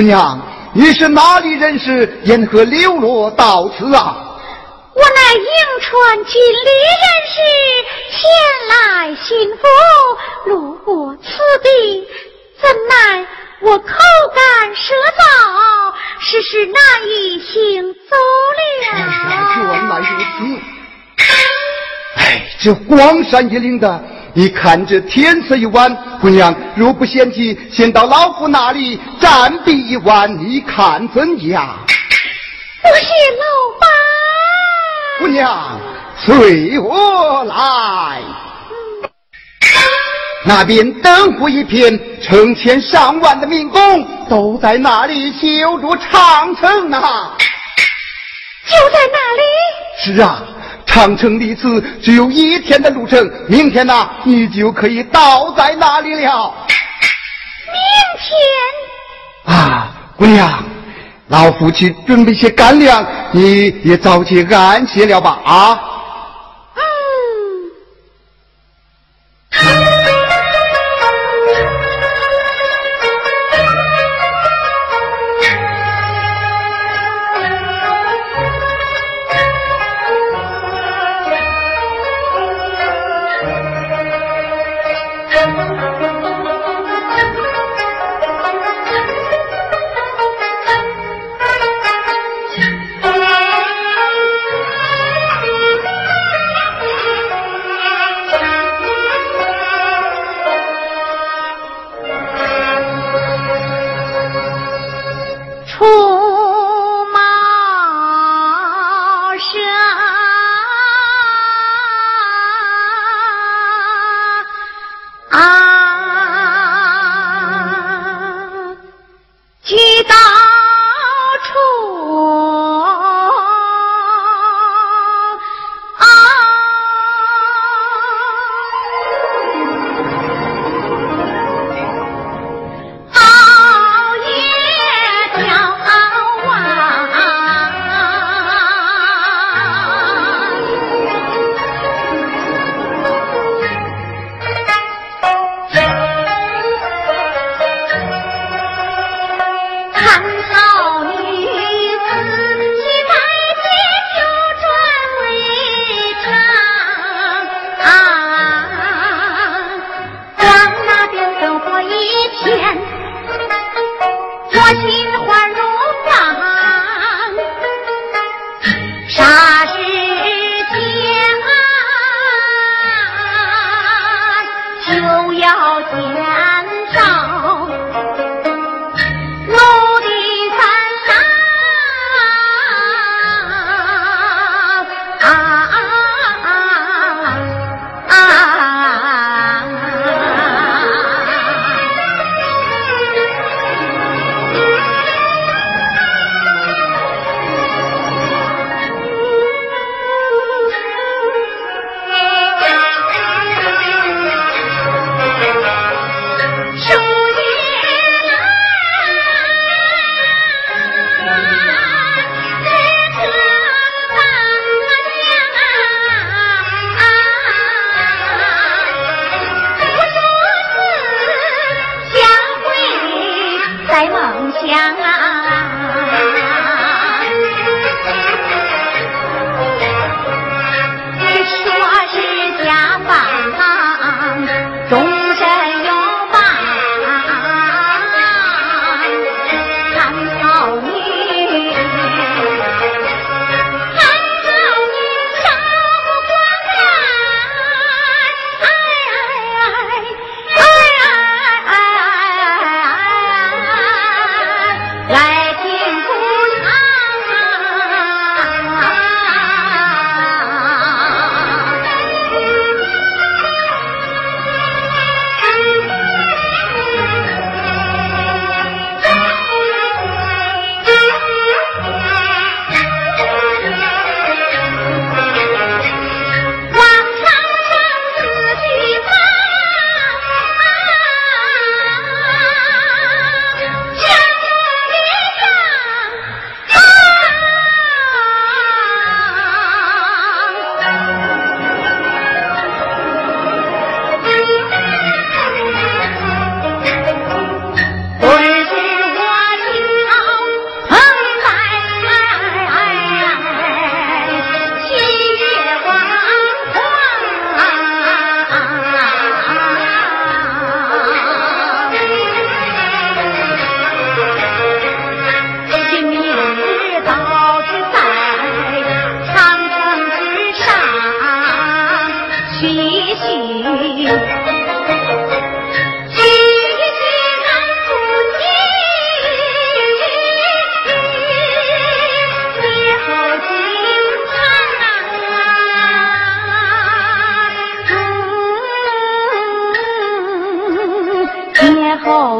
姑娘，你是哪里人士？因何流落到此啊？我乃颍川锦里人士，前来寻福，路过此地，怎奈我口干舌燥，时时难以行走了。原来如此。哎，这荒山野岭的，你看这天色已晚，姑娘若不嫌弃，先到老夫那里暂避一晚，你看怎样？我是老板。姑娘，随我来。那边灯火一片，成千上万的民工都在那里修筑长城呢。就在那里？是啊，长城离此只有一天的路程，明天呢，你就可以到在那里了。明天？啊，姑娘。老夫去准备些干粮，你也早些安歇了吧，啊。见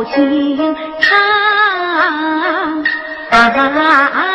心肠。香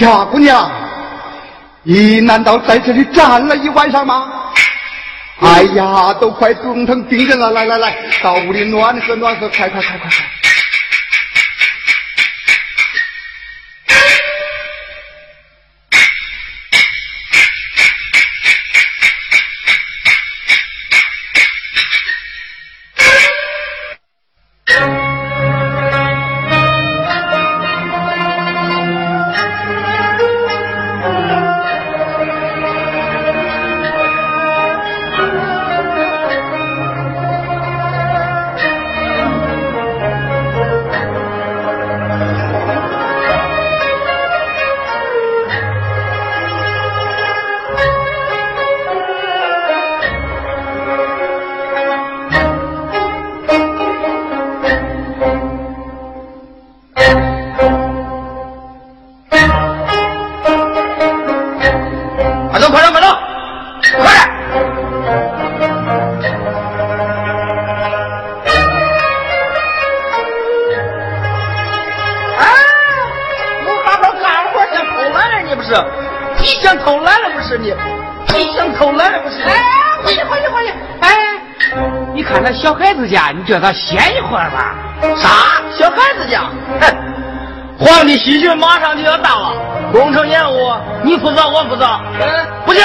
呀，姑娘，你难道在这里站了一晚上吗？哎呀，都快冻成冰人了！来来来，到屋里暖和暖和，快快快快快！叫他歇一会儿吧。啥？小孩子家？哼！皇帝喜讯马上就要到了，工程延误，你负责，我负责。嗯，不行。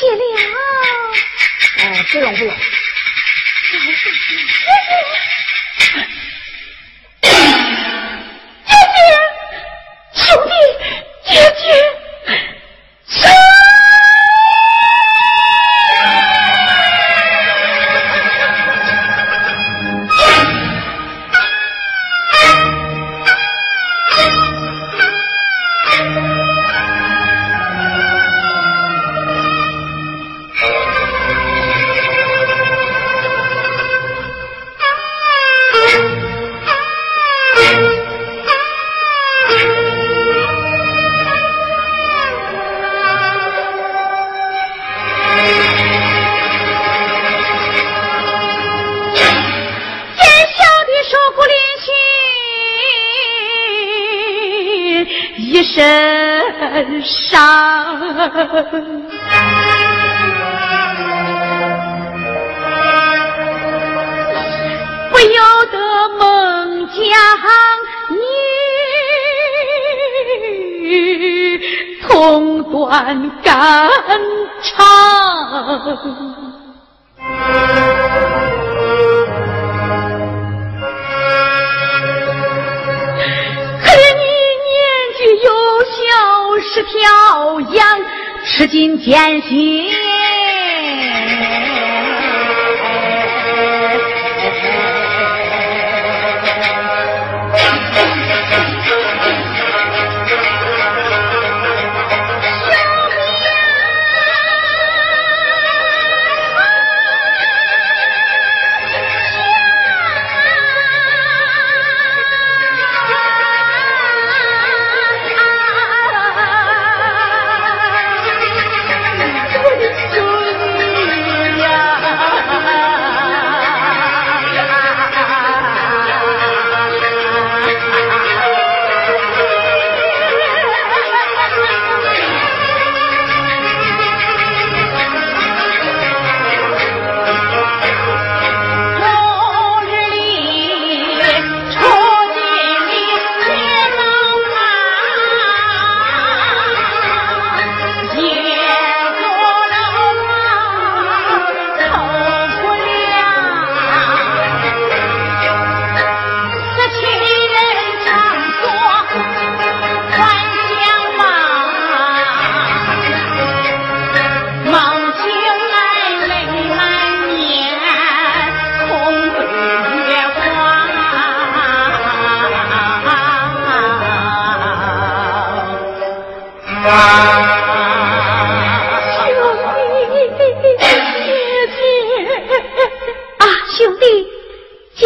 谢了。哎，不用不用。中断肝肠。可怜你年纪幼小是条羊吃尽艰辛。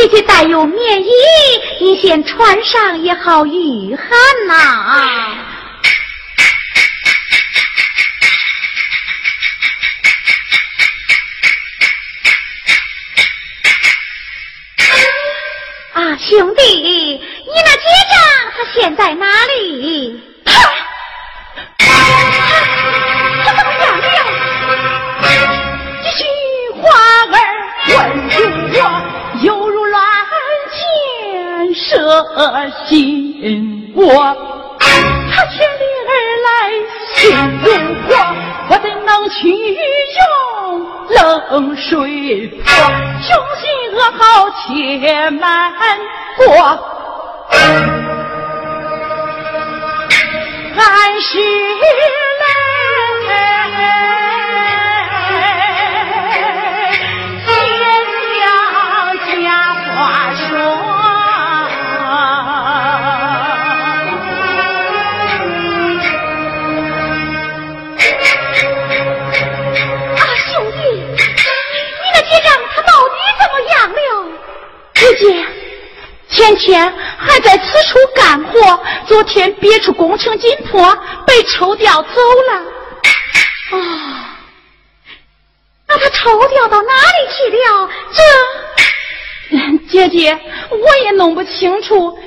些带有棉衣，你先穿上也好御寒呐！啊，兄弟，你那结账他现在哪里？他他怎么样了？这句话儿问住我。舍心窝，他千里而来心如火，我怎能去用？冷水泼，穷心恶好且瞒过。俺是来。天天还在此处干活，昨天别出工程紧迫，被抽调走了。啊，那他抽调到哪里去了？这，姐姐我也弄不清楚。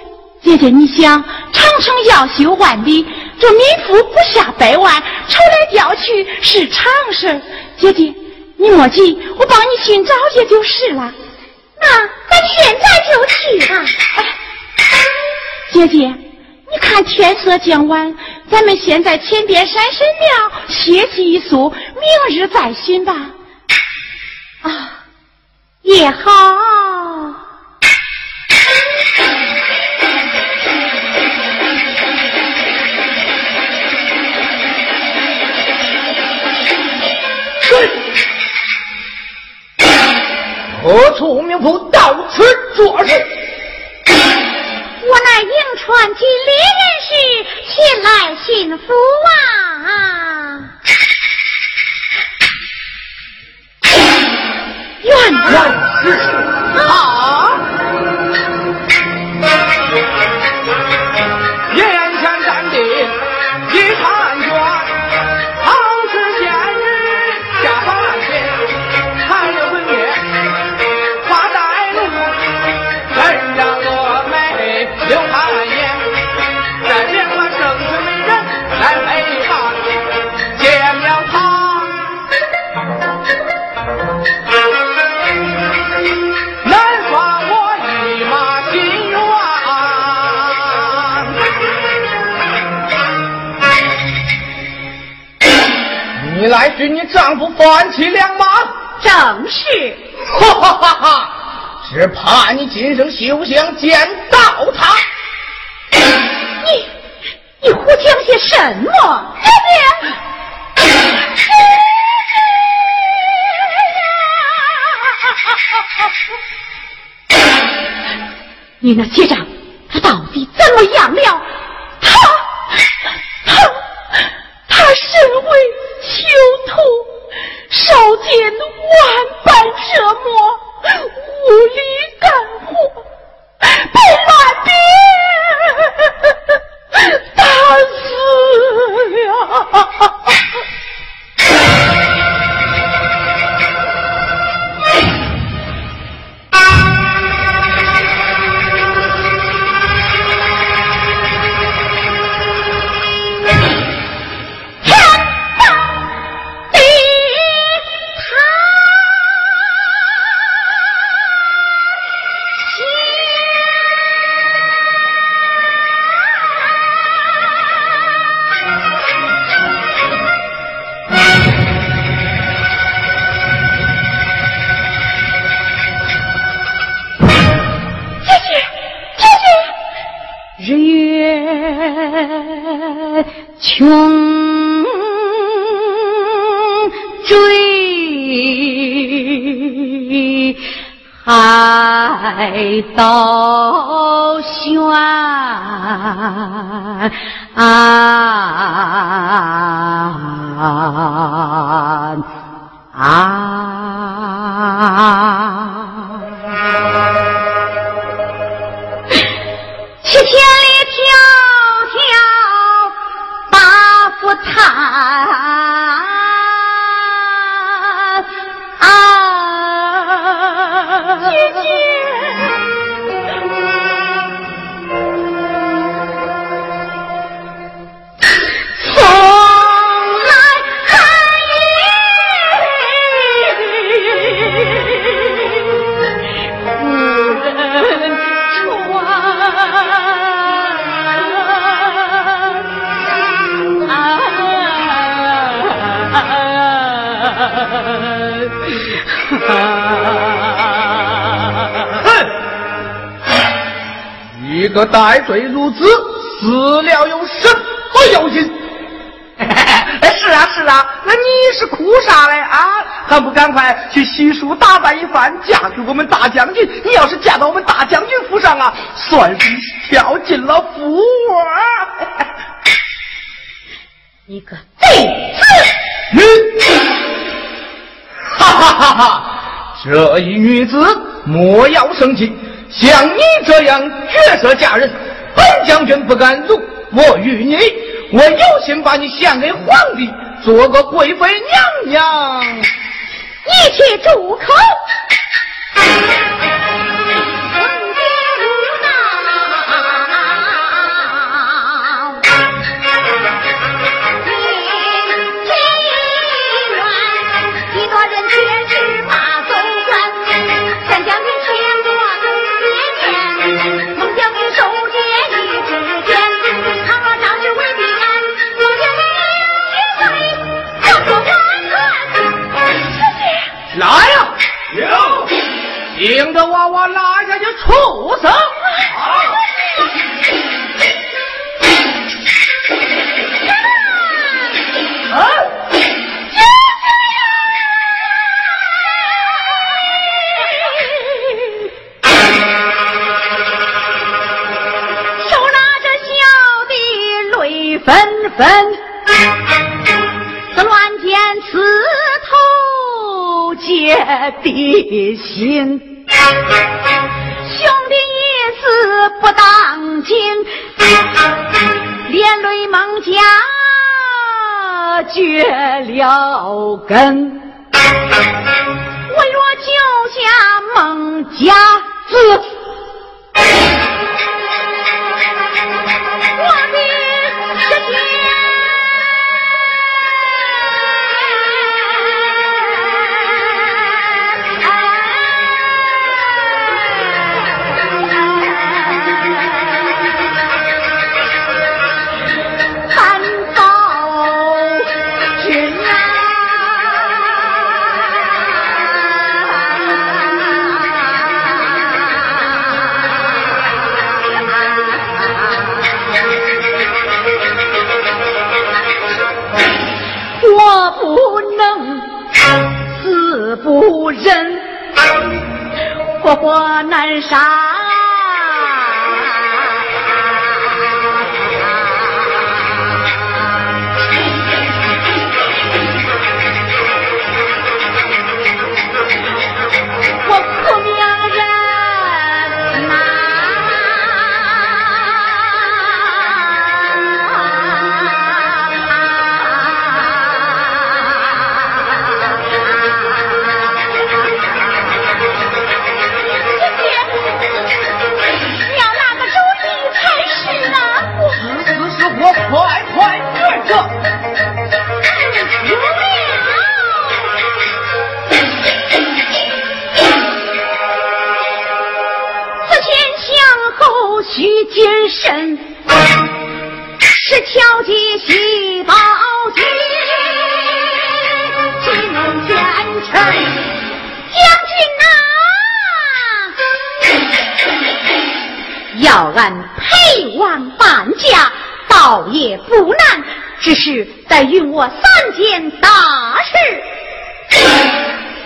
姐姐，你想，长城要修万里，这民夫不下百万，抽来调去是常事。姐姐，你莫急，我帮你寻找去就是了。那咱现在就去吧。姐姐，你看天色将晚，咱们先在前边山神庙歇息一宿，明日再寻吧。啊，也好。何处名府到此做事？我乃应川金陵人士，前来寻夫啊！愿愿是啊！来寻你丈夫范妻良马，正是。哈哈哈哈！只怕你今生休想见到他。你你胡讲些什么？爹爹，你那结账他到底怎么样了？万般折磨，无力干活，爱到悬啊！啊个戴罪如子，死了有什么要紧？是啊是啊，那你是哭啥嘞啊？还不赶快去洗漱打扮一番，嫁给我们大将军？你要是嫁到我们大将军府上啊，算是跳进了福窝。你个贼子！哈哈哈哈！这一女子莫要生气，像你这样绝色佳人，本将军不敢辱。我与你，我有心把你献给皇帝，做个贵妃娘娘。你去住口！领着娃娃拉下去畜生！手拿着小的泪纷纷，爹的心。兄弟一死不当今，连累孟家绝了根。我若救下孟家子。活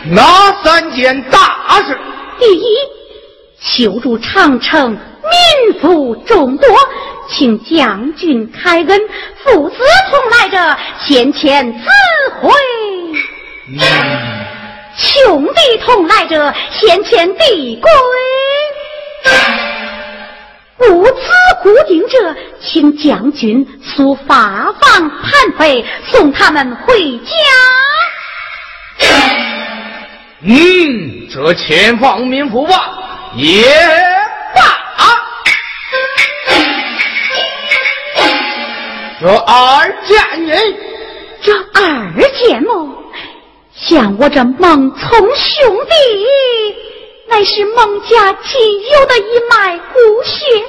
哪三件大事？第一，修筑长城，民富众多，请将军开恩，父子同来者，先前自会。兄弟同来者，先前递归。无此固定者，请将军速发放盘费，送他们回家。嗯，这前方民妇吧，也罢。这二见人，这二见么？像我这孟聪兄弟。乃是孟家仅有的一脉骨血，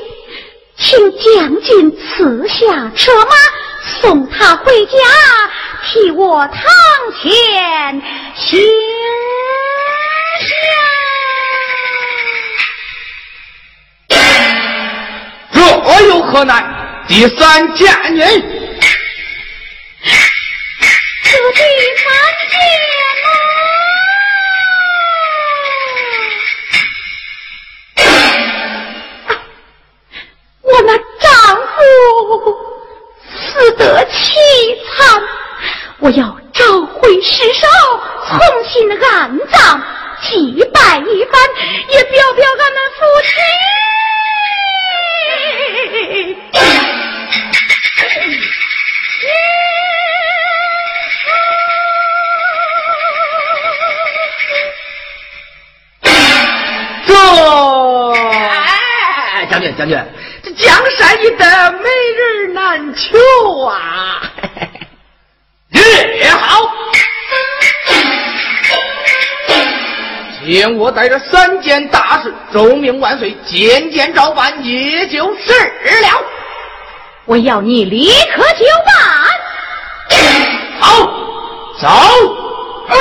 请将军赐下车马，送他回家，替我堂前行何难？第三嫁女。这第三件呐，我那丈夫死得凄惨，我要召回尸首，重新安葬，祭拜一番，也表表俺们夫妻。哎，将军，将军，江山易得，美人难求啊！也好，请我带着三件大事，奏明万岁，件件照办，也就是了。我要你立刻就办。好，走。父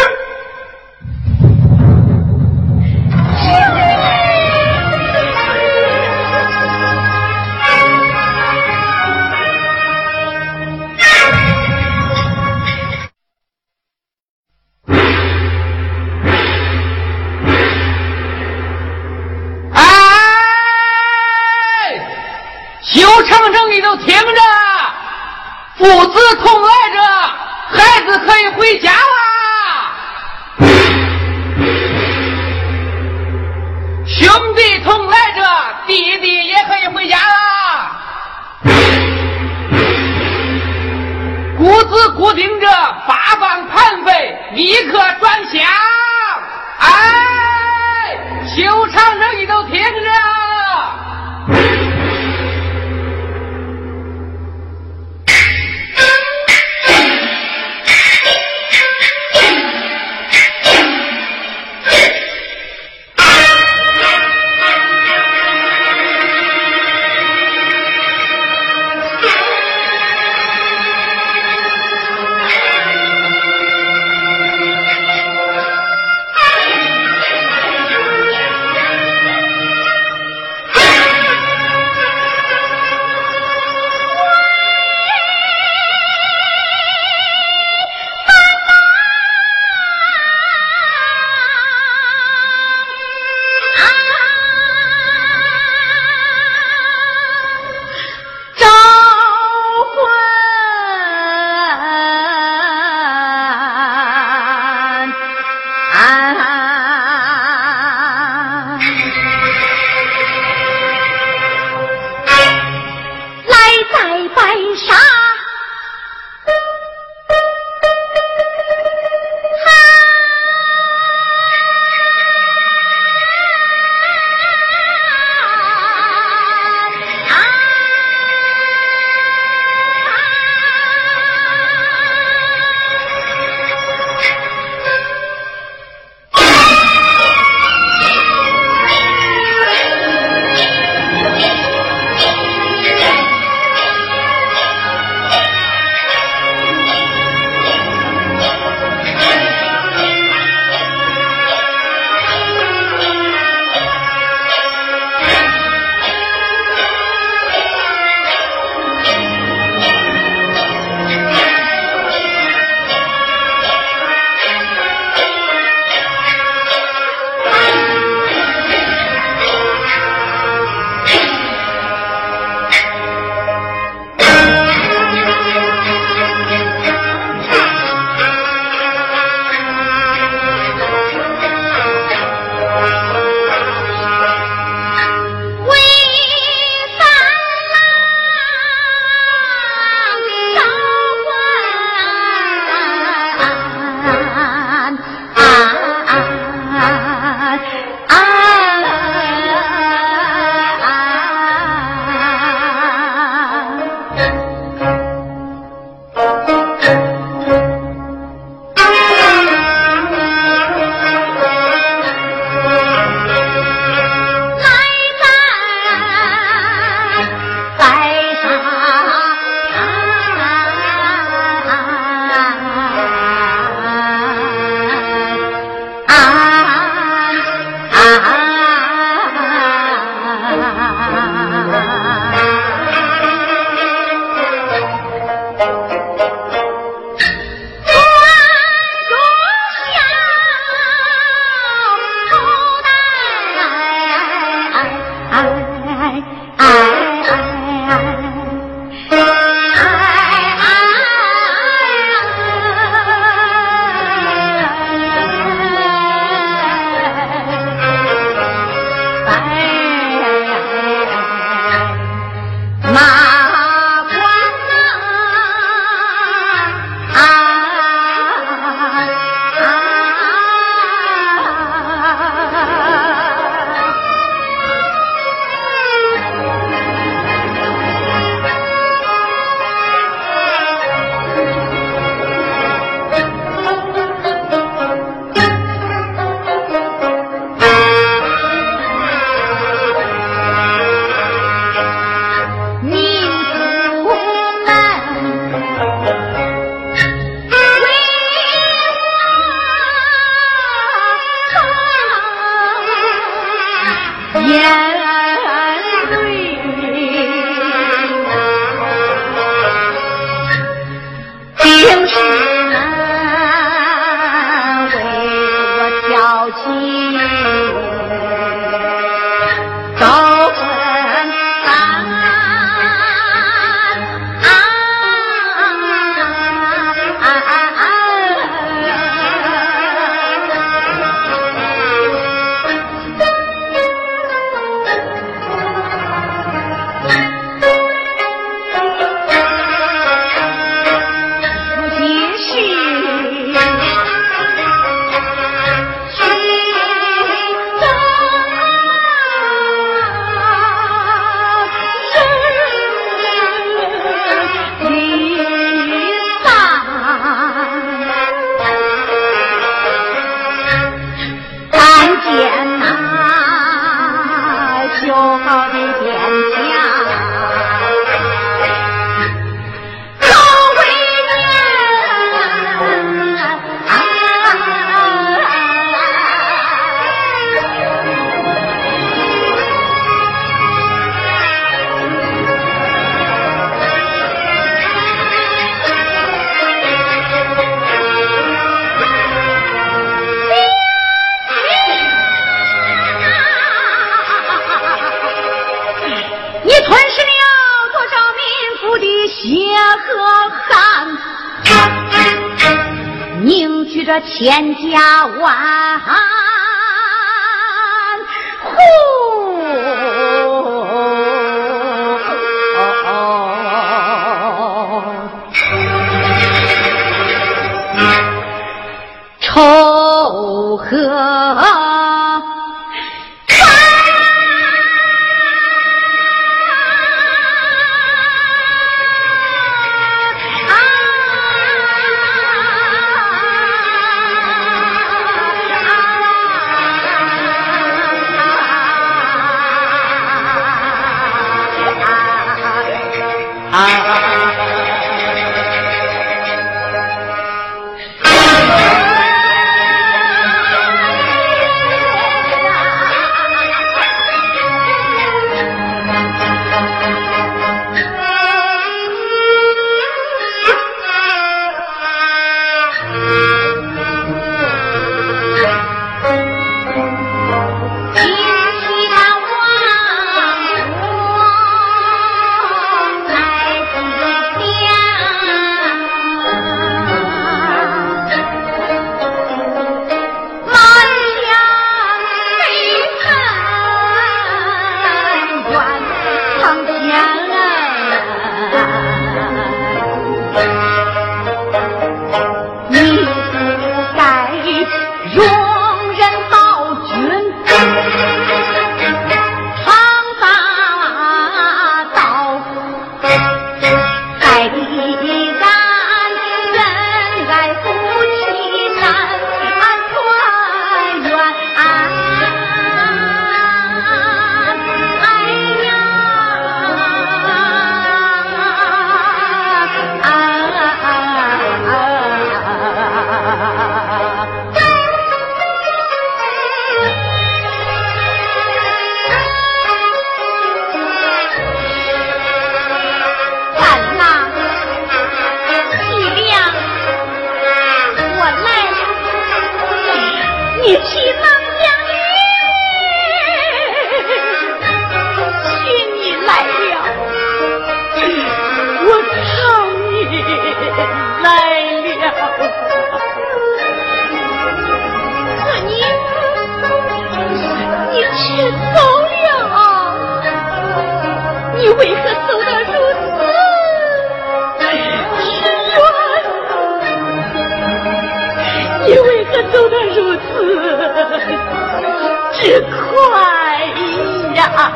千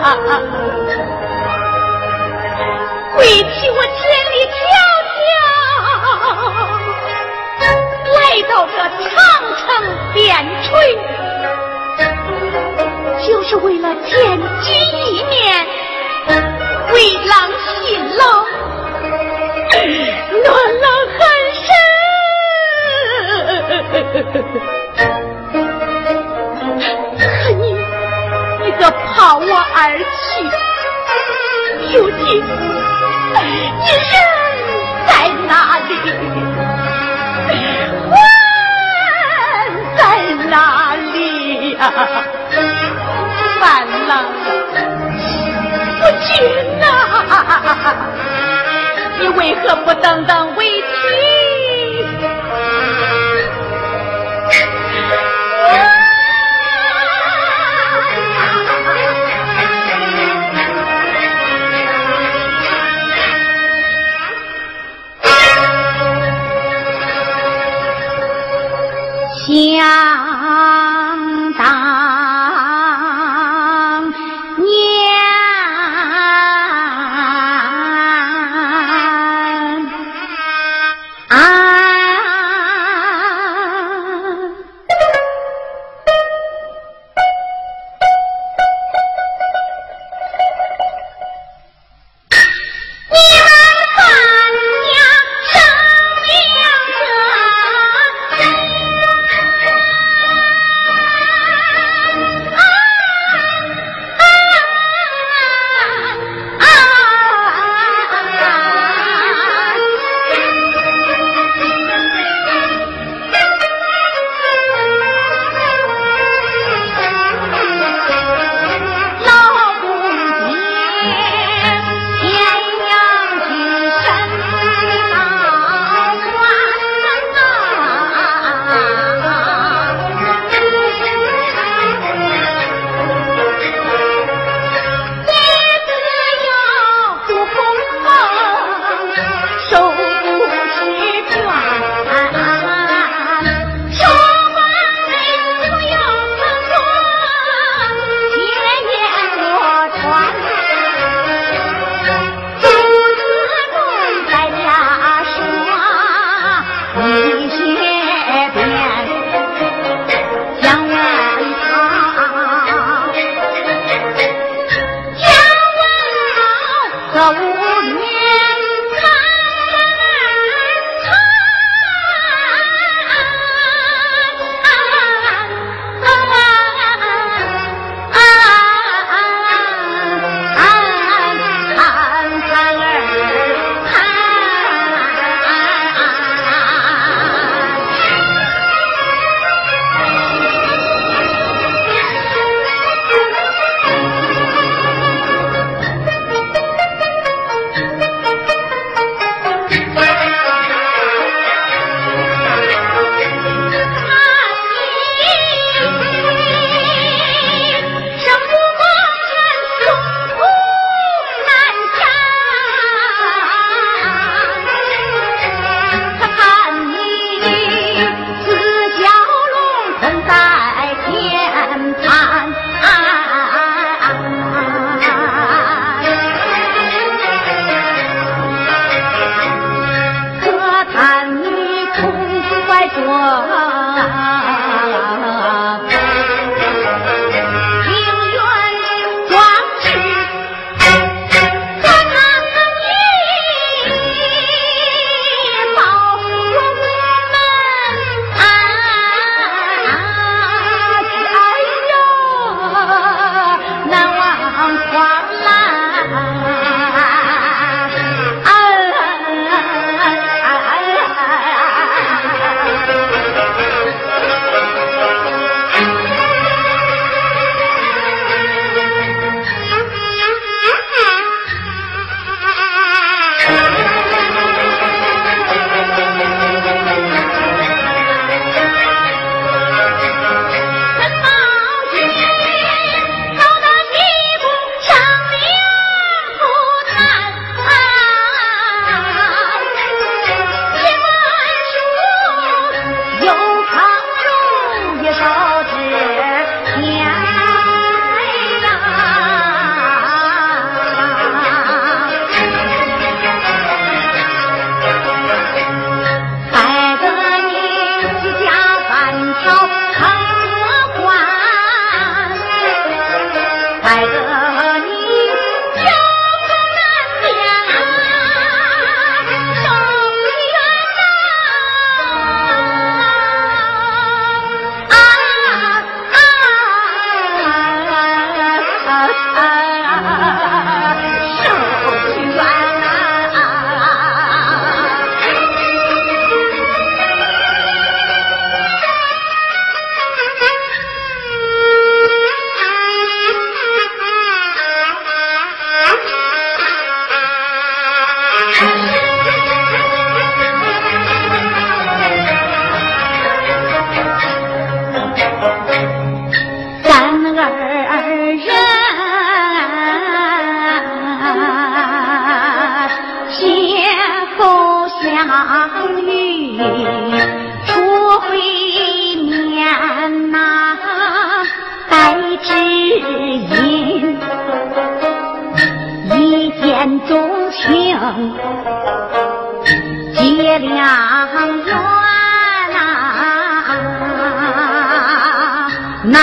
啊啊！为替我千里迢迢来到这长城边陲，就是为了见君一面，为郎辛劳暖了寒身。好我而去，如今你人在哪里？魂在哪里呀？烦了，不敬啊！你为何不等等为妻？想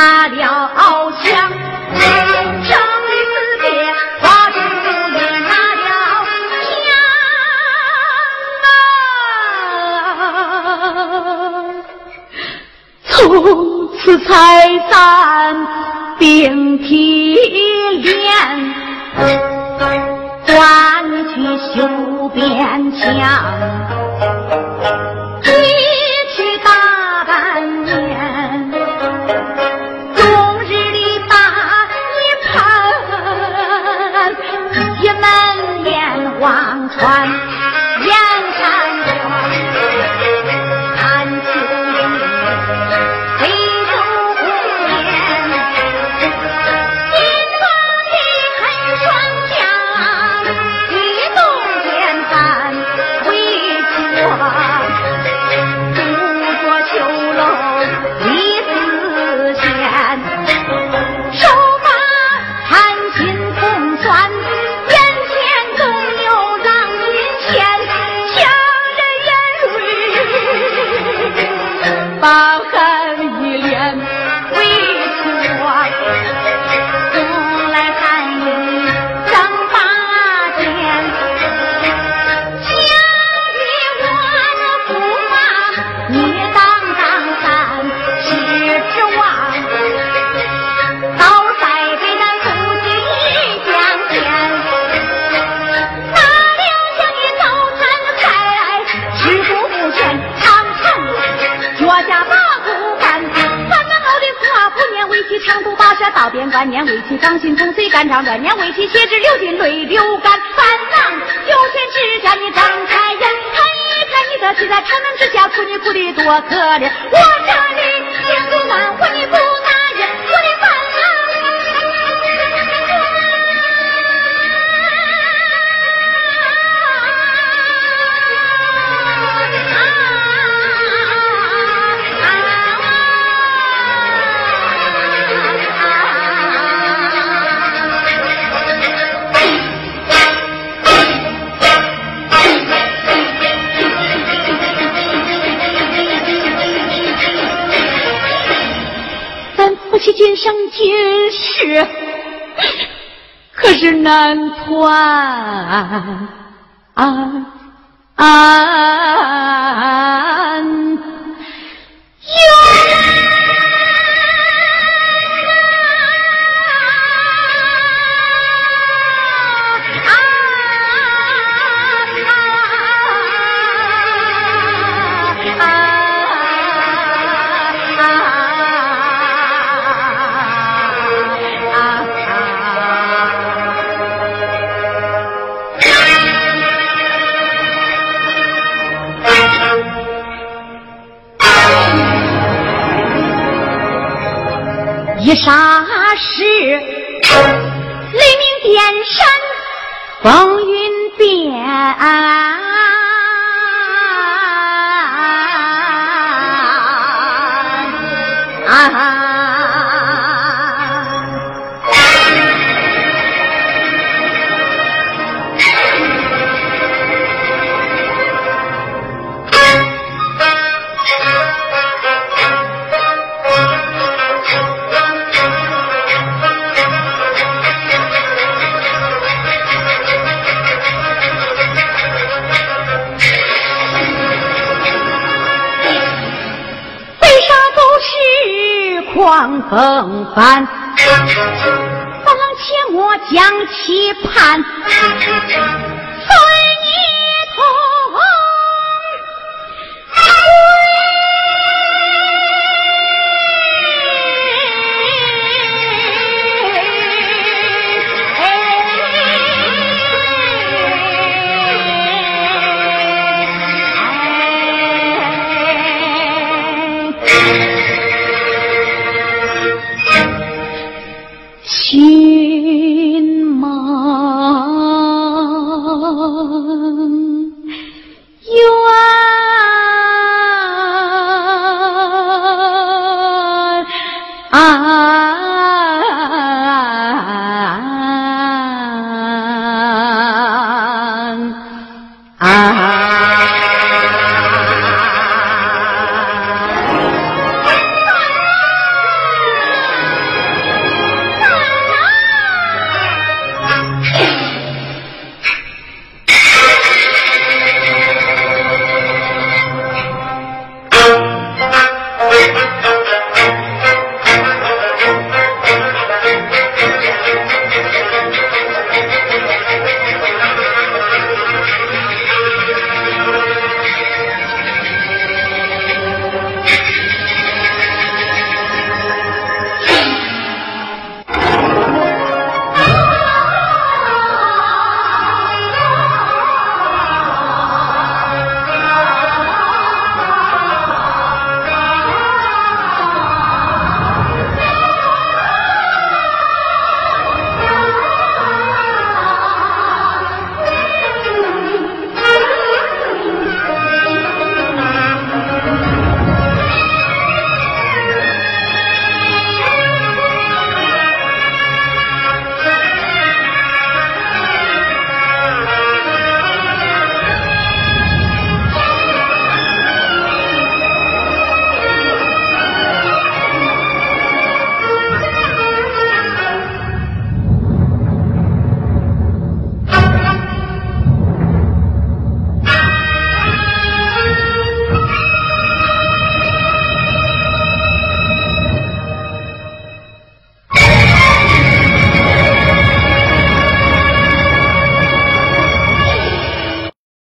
哪料想生离死别，花烛夜，哪料想啊，从此才散并提连。断去修边墙，One. 到。边关念为其掌心痛，随肝肠断念为其血直流进泪流干。三郎有钱只叫你张开眼，看一看你的妻在城门之下哭，你哭的多可怜。我这里想今生今世，可是难团有。一霎时，雷鸣电闪，风云变。风帆，不能且我将其盼。